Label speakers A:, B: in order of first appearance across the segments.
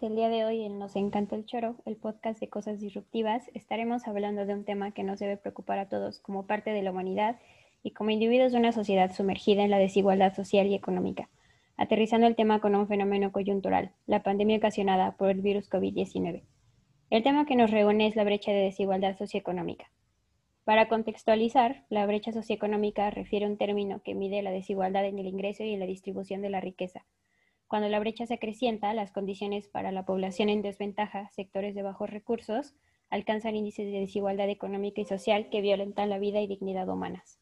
A: El día de hoy en Nos Encanta el Choro, el podcast de cosas disruptivas, estaremos hablando de un tema que nos debe preocupar a todos como parte de la humanidad y como individuos de una sociedad sumergida en la desigualdad social y económica, aterrizando el tema con un fenómeno coyuntural, la pandemia ocasionada por el virus COVID-19. El tema que nos reúne es la brecha de desigualdad socioeconómica. Para contextualizar, la brecha socioeconómica refiere a un término que mide la desigualdad en el ingreso y en la distribución de la riqueza. Cuando la brecha se acrecienta, las condiciones para la población en desventaja, sectores de bajos recursos, alcanzan índices de desigualdad económica y social que violentan la vida y dignidad humanas.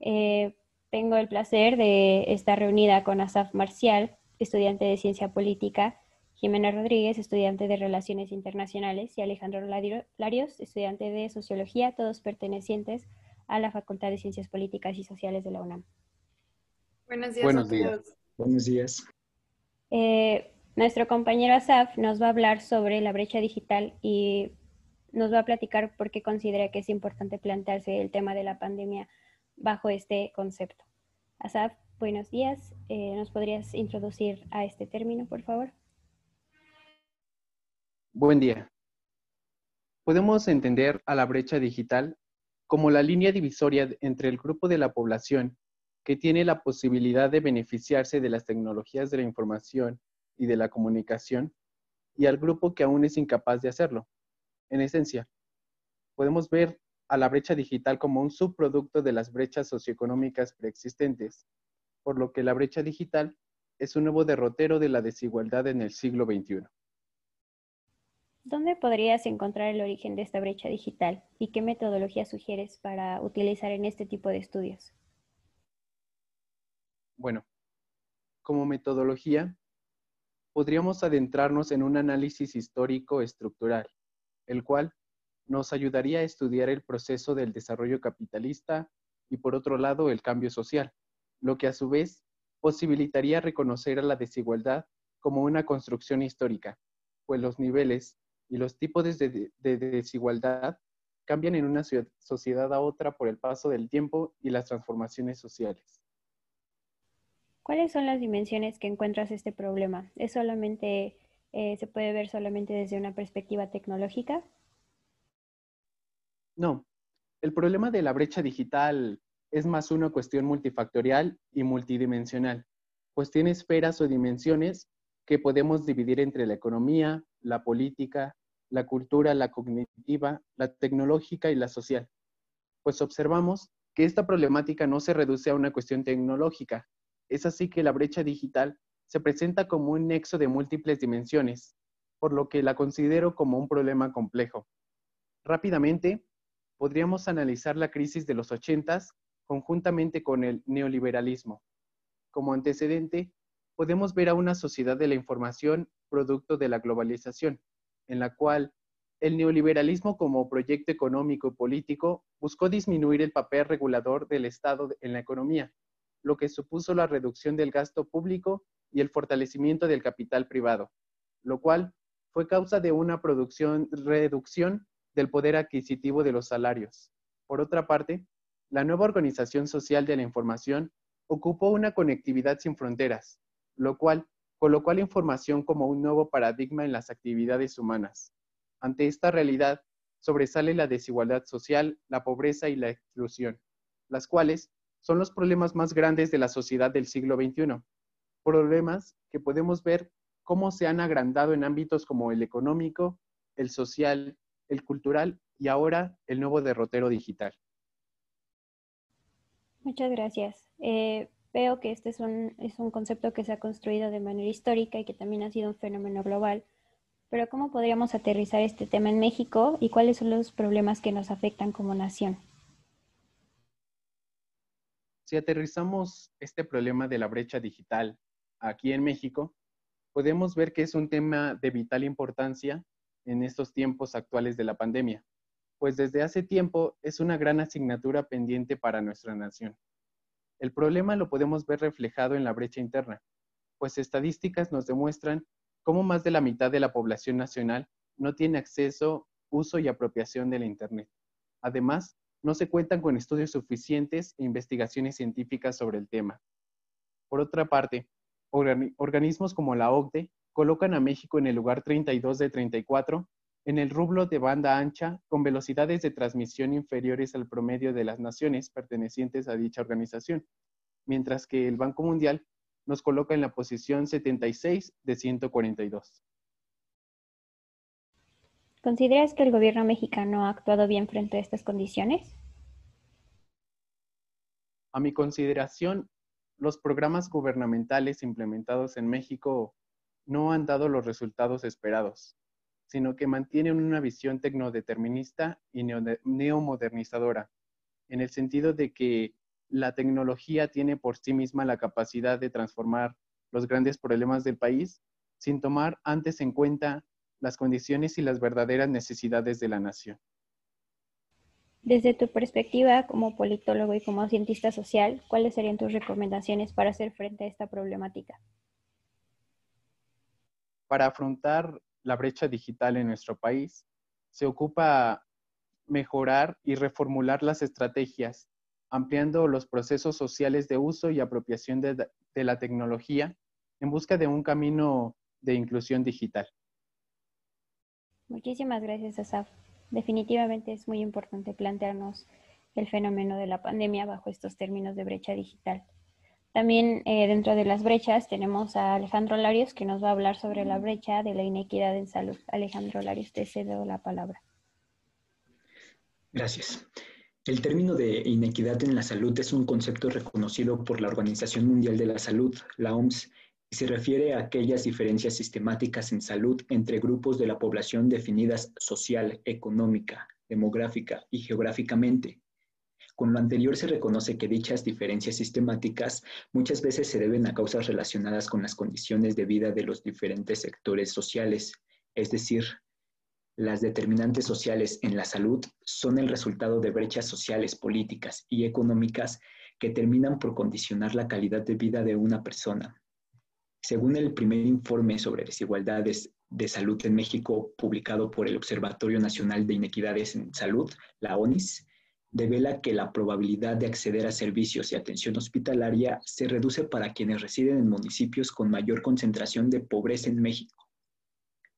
A: Eh, tengo el placer de estar reunida con Asaf Marcial, estudiante de Ciencia Política, Jimena Rodríguez, estudiante de Relaciones Internacionales, y Alejandro Larios, estudiante de Sociología, todos pertenecientes a la Facultad de Ciencias Políticas y Sociales de la UNAM.
B: Buenos días. Buenos días.
C: Buenos días.
A: Eh, nuestro compañero Asaf nos va a hablar sobre la brecha digital y nos va a platicar por qué considera que es importante plantearse el tema de la pandemia bajo este concepto. Asaf, buenos días. Eh, ¿Nos podrías introducir a este término, por favor?
D: Buen día. Podemos entender a la brecha digital como la línea divisoria entre el grupo de la población que tiene la posibilidad de beneficiarse de las tecnologías de la información y de la comunicación y al grupo que aún es incapaz de hacerlo. En esencia, podemos ver a la brecha digital como un subproducto de las brechas socioeconómicas preexistentes, por lo que la brecha digital es un nuevo derrotero de la desigualdad en el siglo XXI.
A: ¿Dónde podrías encontrar el origen de esta brecha digital y qué metodología sugieres para utilizar en este tipo de estudios?
D: Bueno, como metodología, podríamos adentrarnos en un análisis histórico estructural, el cual nos ayudaría a estudiar el proceso del desarrollo capitalista y por otro lado el cambio social, lo que a su vez posibilitaría reconocer a la desigualdad como una construcción histórica, pues los niveles y los tipos de, desigualdad cambian en una sociedad a otra por el paso del tiempo y las transformaciones sociales.
A: ¿Cuáles son las dimensiones que encuentras este problema? ¿Es solamente, eh, se puede ver solamente desde una perspectiva tecnológica?
D: No, el problema de la brecha digital es más una cuestión multifactorial y multidimensional, pues tiene esferas o dimensiones que podemos dividir entre la economía, la política, la cultura, la cognitiva, la tecnológica y la social. Pues observamos que esta problemática no se reduce a una cuestión tecnológica. Es así que la brecha digital se presenta como un nexo de múltiples dimensiones, por lo que la considero como un problema complejo. Rápidamente, podríamos analizar la crisis de los ochentas conjuntamente con el neoliberalismo. Como antecedente, podemos ver a una sociedad de la información producto de la globalización, en la cual el neoliberalismo como proyecto económico y político buscó disminuir el papel regulador del Estado en la economía, lo que supuso la reducción del gasto público y el fortalecimiento del capital privado, lo cual fue causa de una producción, reducción del poder adquisitivo de los salarios. Por otra parte, la nueva organización social de la información ocupó una conectividad sin fronteras, lo cual colocó la información como un nuevo paradigma en las actividades humanas. Ante esta realidad, sobresale la desigualdad social, la pobreza y la exclusión, las cuales son los problemas más grandes de la sociedad del siglo XXI. Problemas que podemos ver cómo se han agrandado en ámbitos como el económico, el social, el cultural y ahora el nuevo derrotero digital.
A: Muchas gracias. Eh, Veo que este es un, es un concepto que se ha construido de manera histórica y que también ha sido un fenómeno global. Pero ¿cómo podríamos aterrizar este tema en México y cuáles son los problemas que nos afectan como nación?
D: Si aterrizamos este problema de la brecha digital aquí en México, podemos ver que es un tema de vital importancia en estos tiempos actuales de la pandemia, pues desde hace tiempo es una gran asignatura pendiente para nuestra nación. El problema lo podemos ver reflejado en la brecha interna, pues estadísticas nos demuestran cómo más de la mitad de la población nacional no tiene acceso, uso y apropiación de la Internet. Además, no se cuentan con estudios suficientes e investigaciones científicas sobre el tema. Por otra parte, organismos como la OCDE colocan a México en el lugar 32 de 34 en el rublo de banda ancha con velocidades de transmisión inferiores al promedio de las naciones pertenecientes a dicha organización, mientras que el Banco Mundial nos coloca en la posición 76 de 142.
A: ¿Consideras que el gobierno mexicano ha actuado bien frente a estas condiciones?
D: A mi consideración, los programas gubernamentales implementados en México no han dado los resultados esperados sino que mantienen una visión tecnodeterminista y neomodernizadora, en el sentido de que la tecnología tiene por sí misma la capacidad de transformar los grandes problemas del país sin tomar antes en cuenta las condiciones y las verdaderas necesidades de la nación.
A: Desde tu perspectiva como politólogo y como cientista social, ¿cuáles serían tus recomendaciones para hacer frente a esta problemática?
D: Para afrontar la brecha digital en nuestro país, se ocupa mejorar y reformular las estrategias, ampliando los procesos sociales de uso y apropiación de, la tecnología en busca de un camino de inclusión digital.
A: Muchísimas gracias, Asaf. Definitivamente es muy importante plantearnos el fenómeno de la pandemia bajo estos términos de brecha digital. También eh, dentro de las brechas tenemos a Alejandro Larios que nos va a hablar sobre la brecha de la inequidad en salud. Alejandro Larios, te cedo la palabra.
C: Gracias. El término de inequidad en la salud es un concepto reconocido por la Organización Mundial de la Salud, la OMS, se refiere a aquellas diferencias sistemáticas en salud entre grupos de la población definidas social, económica, demográfica y geográficamente, con lo anterior se reconoce que dichas diferencias sistemáticas muchas veces se deben a causas relacionadas con las condiciones de vida de los diferentes sectores sociales, es decir, las determinantes sociales en la salud son el resultado de brechas sociales, políticas y económicas que terminan por condicionar la calidad de vida de una persona. Según el primer informe sobre desigualdades de salud en México publicado por el Observatorio Nacional de Inequidades en Salud, la ONIS, devela que la probabilidad de acceder a servicios y atención hospitalaria se reduce para quienes residen en municipios con mayor concentración de pobreza en México.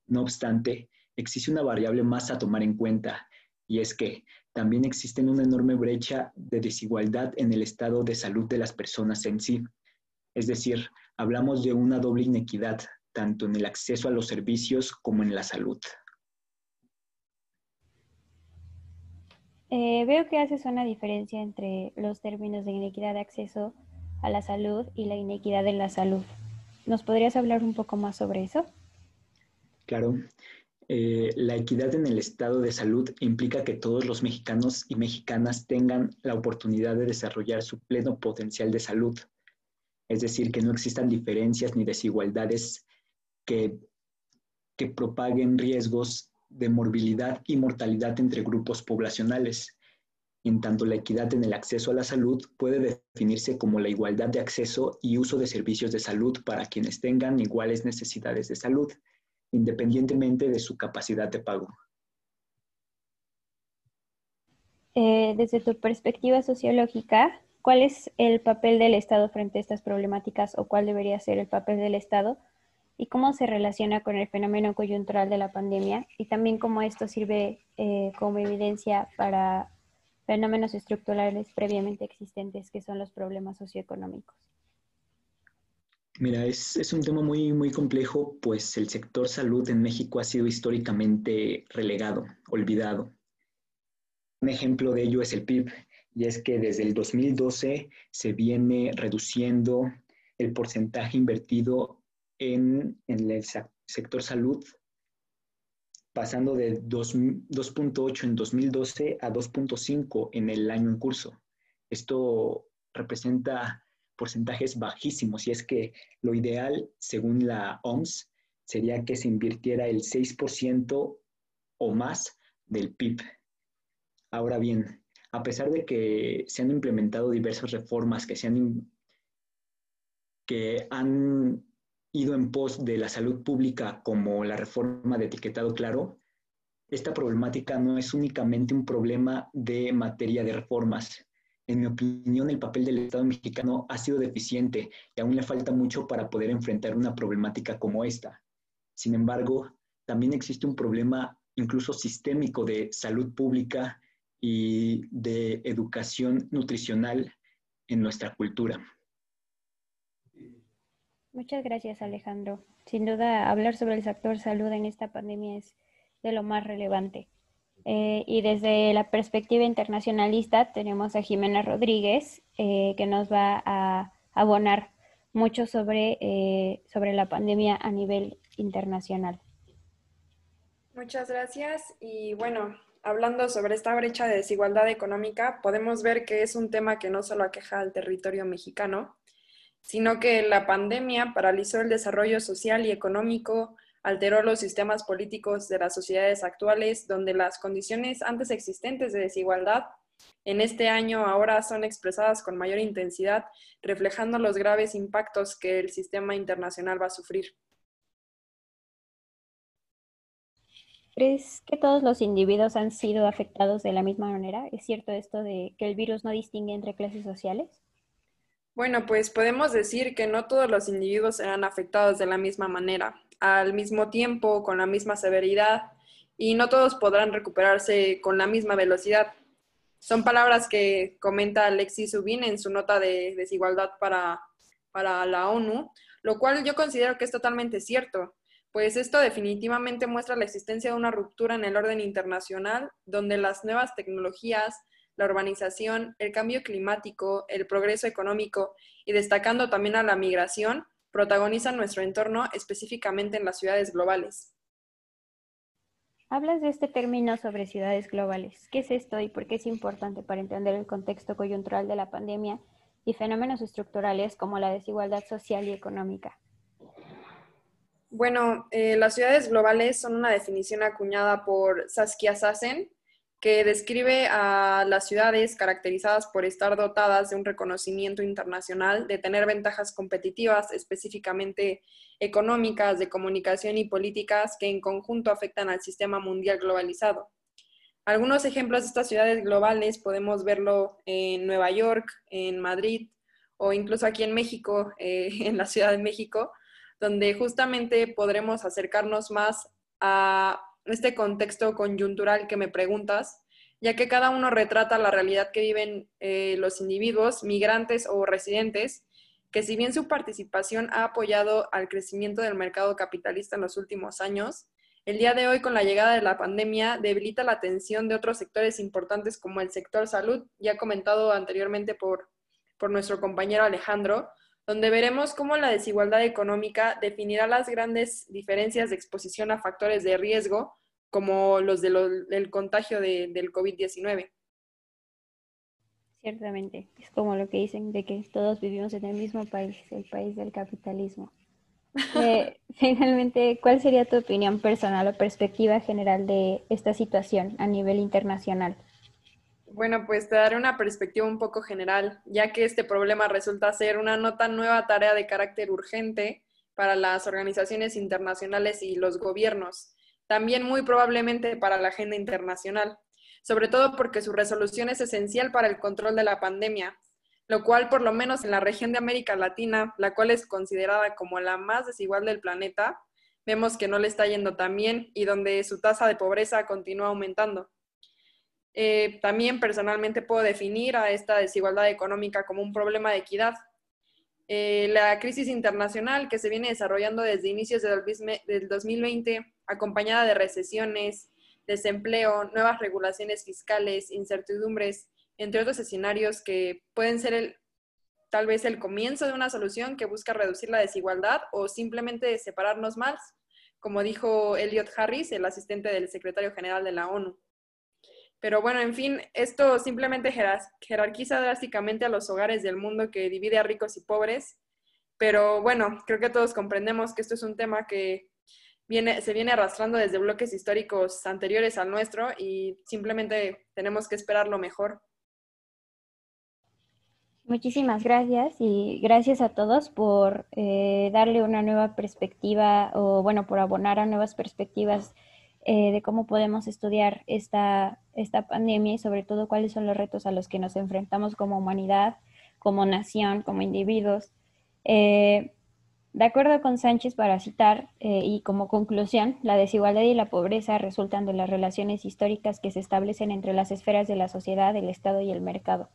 C: No obstante, existe una variable más a tomar en cuenta, y es que también existe una enorme brecha de desigualdad en el estado de salud de las personas en sí. Es decir, hablamos de una doble inequidad, tanto en el acceso a los servicios como en la salud.
A: Eh, veo que haces una diferencia entre los términos de inequidad de acceso a la salud y la inequidad en la salud. ¿Nos podrías hablar un poco más sobre eso?
C: Claro. Eh, la equidad en el estado de salud implica que todos los mexicanos y mexicanas tengan la oportunidad de desarrollar su pleno potencial de salud. Es decir, que no existan diferencias ni desigualdades que, que propaguen riesgos de morbilidad y mortalidad entre grupos poblacionales. En tanto, la equidad en el acceso a la salud puede definirse como la igualdad de acceso y uso de servicios de salud para quienes tengan iguales necesidades de salud, independientemente de su capacidad de pago.
A: Eh, desde tu perspectiva sociológica, ¿cuál es el papel del Estado frente a estas problemáticas o cuál debería ser el papel del Estado y cómo se relaciona con el fenómeno coyuntural de la pandemia y también cómo esto sirve eh, como evidencia para fenómenos estructurales previamente existentes que son los problemas socioeconómicos.
C: Mira, es, es, un tema muy, muy complejo, pues el sector salud en México ha sido históricamente relegado, olvidado. Un ejemplo de ello es el PIB, y es que desde el 2012 se viene reduciendo el porcentaje invertido en, el sector salud, pasando de 2.8 en 2012 a 2.5 en el año en curso. Esto representa porcentajes bajísimos y es que lo ideal, según la OMS, sería que se invirtiera el 6% o más del PIB. Ahora bien, a pesar de que se han implementado diversas reformas que, se han, que han ido en pos de la salud pública como la reforma de etiquetado claro, esta problemática no es únicamente un problema de materia de reformas. En mi opinión, el papel del Estado mexicano ha sido deficiente y aún le falta mucho para poder enfrentar una problemática como esta. Sin embargo, también existe un problema incluso sistémico de salud pública y de educación nutricional en nuestra cultura.
A: Muchas gracias, Alejandro. Sin duda, hablar sobre el sector salud en esta pandemia es de lo más relevante. Eh, y desde la perspectiva internacionalista tenemos a Jimena Rodríguez, eh, que nos va a abonar mucho sobre, eh, sobre la pandemia a nivel internacional.
B: Muchas gracias. Y bueno, hablando sobre esta brecha de desigualdad económica, podemos ver que es un tema que no solo aqueja al territorio mexicano, sino que la pandemia paralizó el desarrollo social y económico, alteró los sistemas políticos de las sociedades actuales, donde las condiciones antes existentes de desigualdad en este año ahora son expresadas con mayor intensidad, reflejando los graves impactos que el sistema internacional va a sufrir.
A: ¿Crees que todos los individuos han sido afectados de la misma manera? ¿Es cierto esto de que el virus no distingue entre clases sociales?
B: Bueno, pues podemos decir que no todos los individuos serán afectados de la misma manera, al mismo tiempo, con la misma severidad, y no todos podrán recuperarse con la misma velocidad. Son palabras que comenta Alexis Subin en su nota de desigualdad para, para la ONU, lo cual yo considero que es totalmente cierto pues esto definitivamente muestra la existencia de una ruptura en el orden internacional, donde las nuevas tecnologías, la urbanización, el cambio climático, el progreso económico y destacando también a la migración, protagonizan nuestro entorno, específicamente en las ciudades globales.
A: Hablas de este término sobre ciudades globales. ¿Qué es esto y por qué es importante para entender el contexto coyuntural de la pandemia y fenómenos estructurales como la desigualdad social y económica?
B: Bueno, eh, las ciudades globales son una definición acuñada por Saskia Sassen, que describe a las ciudades caracterizadas por estar dotadas de un reconocimiento internacional, de tener ventajas competitivas, específicamente económicas, de comunicación y políticas que en conjunto afectan al sistema mundial globalizado. Algunos ejemplos de estas ciudades globales podemos verlo en Nueva York, en Madrid o incluso aquí en México, eh, en la Ciudad de México, donde justamente podremos acercarnos más a este contexto coyuntural que me preguntas, ya que cada uno retrata la realidad que viven eh, los individuos, migrantes o residentes, que si bien su participación ha apoyado al crecimiento del mercado capitalista en los últimos años, el día de hoy con la llegada de la pandemia debilita la atención de otros sectores importantes como el sector salud, ya comentado anteriormente por, por nuestro compañero Alejandro, donde veremos cómo la desigualdad económica definirá las grandes diferencias de exposición a factores de riesgo, como los, del contagio del COVID-19.
A: Ciertamente, es como lo que dicen de que todos vivimos en el mismo país, el país del capitalismo. Eh, finalmente, ¿cuál sería tu opinión personal o perspectiva general de esta situación a nivel internacional?
B: Bueno, pues te daré una perspectiva un poco general, ya que este problema resulta ser una no tan nueva tarea de carácter urgente para las organizaciones internacionales y los gobiernos, también muy probablemente para la agenda internacional, sobre todo porque su resolución es esencial para el control de la pandemia, lo cual por lo menos en la región de América Latina, la cual es considerada como la más desigual del planeta, vemos que no le está yendo tan bien y donde su tasa de pobreza continúa aumentando. Eh, también personalmente puedo definir a esta desigualdad económica como un problema de equidad. Eh, la crisis internacional que se viene desarrollando desde inicios del 2020, acompañada de recesiones, desempleo, nuevas regulaciones fiscales, incertidumbres, entre otros escenarios que pueden ser tal vez el comienzo de una solución que busca reducir la desigualdad o simplemente separarnos más, como dijo Elliot Harris, el asistente del secretario general de la ONU. Pero bueno, en fin, esto simplemente jerarquiza drásticamente a los hogares del mundo que divide a ricos y pobres. Pero bueno, creo que todos comprendemos que esto es un tema que viene, se viene arrastrando desde bloques históricos anteriores al nuestro y simplemente tenemos que esperar lo mejor.
A: Muchísimas gracias y gracias a todos por eh, darle una nueva perspectiva o bueno, por abonar a nuevas perspectivas eh, de cómo podemos estudiar esta, esta pandemia y sobre todo cuáles son los retos a los que nos enfrentamos como humanidad, como nación, como individuos. Eh, De acuerdo con Sánchez, para citar, eh, y como conclusión, la desigualdad y la pobreza resultan de las relaciones históricas que se establecen entre las esferas de la sociedad, el Estado y el mercado.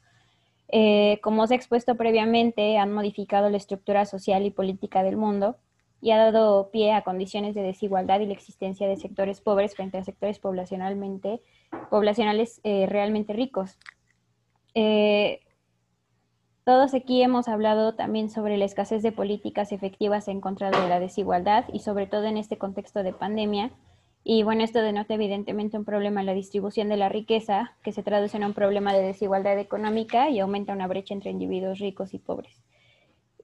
A: Como se ha expuesto previamente, han modificado la estructura social y política del mundo y ha dado pie a condiciones de desigualdad y la existencia de sectores pobres frente a sectores poblacionalmente, poblacionales eh, realmente ricos. Todos aquí hemos hablado también sobre la escasez de políticas efectivas en contra de la desigualdad y sobre todo en este contexto de pandemia. Y bueno, esto denota evidentemente un problema en la distribución de la riqueza, que se traduce en un problema de desigualdad económica y aumenta una brecha entre individuos ricos y pobres.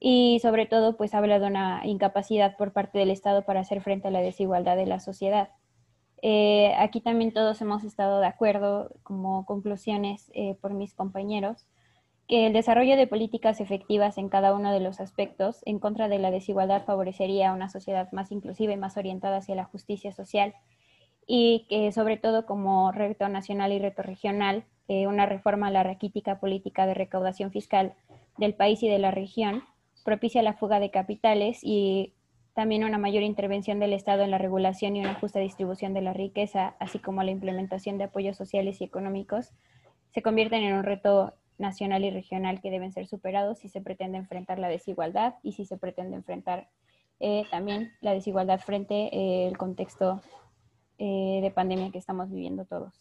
A: Y sobre todo, pues habla de una incapacidad por parte del Estado para hacer frente a la desigualdad de la sociedad. Eh, aquí también todos hemos estado de acuerdo como conclusiones eh, por mis compañeros que el desarrollo de políticas efectivas en cada uno de los aspectos en contra de la desigualdad favorecería una sociedad más inclusiva y más orientada hacia la justicia social y que sobre todo como reto nacional y reto regional, eh, una reforma a la raquítica política de recaudación fiscal del país y de la región propicia la fuga de capitales y también una mayor intervención del Estado en la regulación y una justa distribución de la riqueza, así como la implementación de apoyos sociales y económicos, se convierten en un reto nacional y regional que deben ser superados si se pretende enfrentar la desigualdad y si se pretende enfrentar eh, también la desigualdad frente eh, contexto eh, de pandemia que estamos viviendo todos.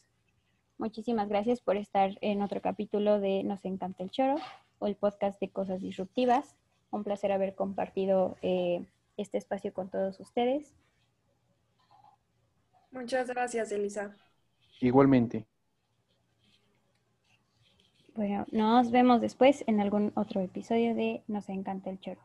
A: Muchísimas gracias por estar en otro capítulo de Nos encanta el choro o el podcast de cosas disruptivas. Un placer haber compartido eh, este espacio con todos ustedes.
B: Muchas gracias, Elisa.
D: Igualmente.
A: Bueno, nos vemos después en algún otro episodio de Nos encanta el choro.